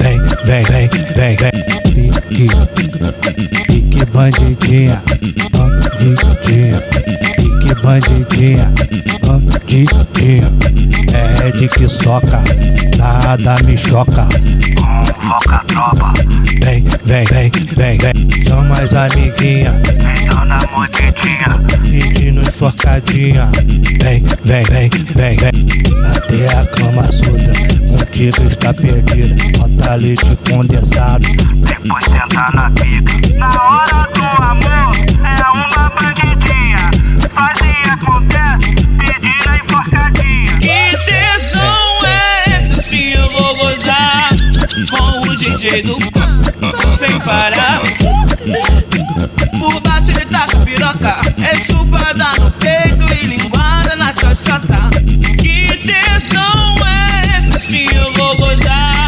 Vem, vem, vem, vem, vem. Pique, pique bandidinha, bandidinha. Pique bandidinha, bandidinha. É de que soca, nada me choca. Convoca a tropa, Vem, vem, vem, vem, vem. Chama as amiguinha, então na mordidinha. pedindo enforcadinha. Vem, vem, vem, vem, vem. Até a cama suda, contigo está perdida. Bota leite condensado. Depois senta na pica. Na hora DJ do sem parar. Por baixo ele tá com piroca, é chupada no peito e linguada na xoxota. Que tesão é esse? Se eu vou gozar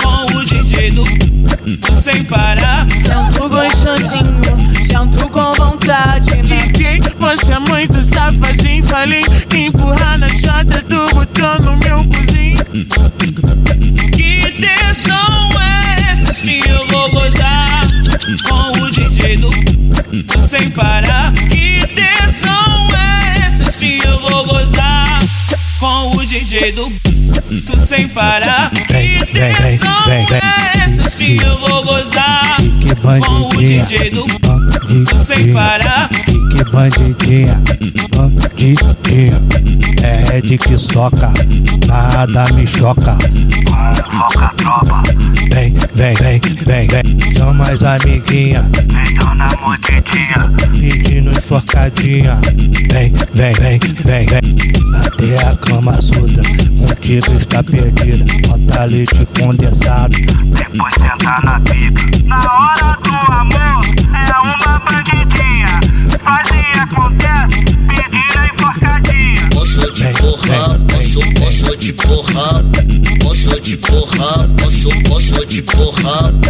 com o DJ do sem parar. Sento gostosinho, sento com vontade, né? DJ, você é muito safadinho. Falei empurrar na chota do botão sem parar. Que tesão é esse? Se eu vou gozar com o DJ do tu sem parar. Que vem. é esse? Se eu vou gozar com o DJ do tu sem parar. Pique bandidinha, bandidinha. É de que soca, nada me choca. Convoca a tropa, Vem, vem, vem, vem, vem. Chama as amiguinha, então na mordidinha. pedindo enforcadinha. Vem, vem, vem, vem, vem. Até a cama suda, contigo está perdida. Bota leite condensado. Depois senta na pica. Na hora do Oh.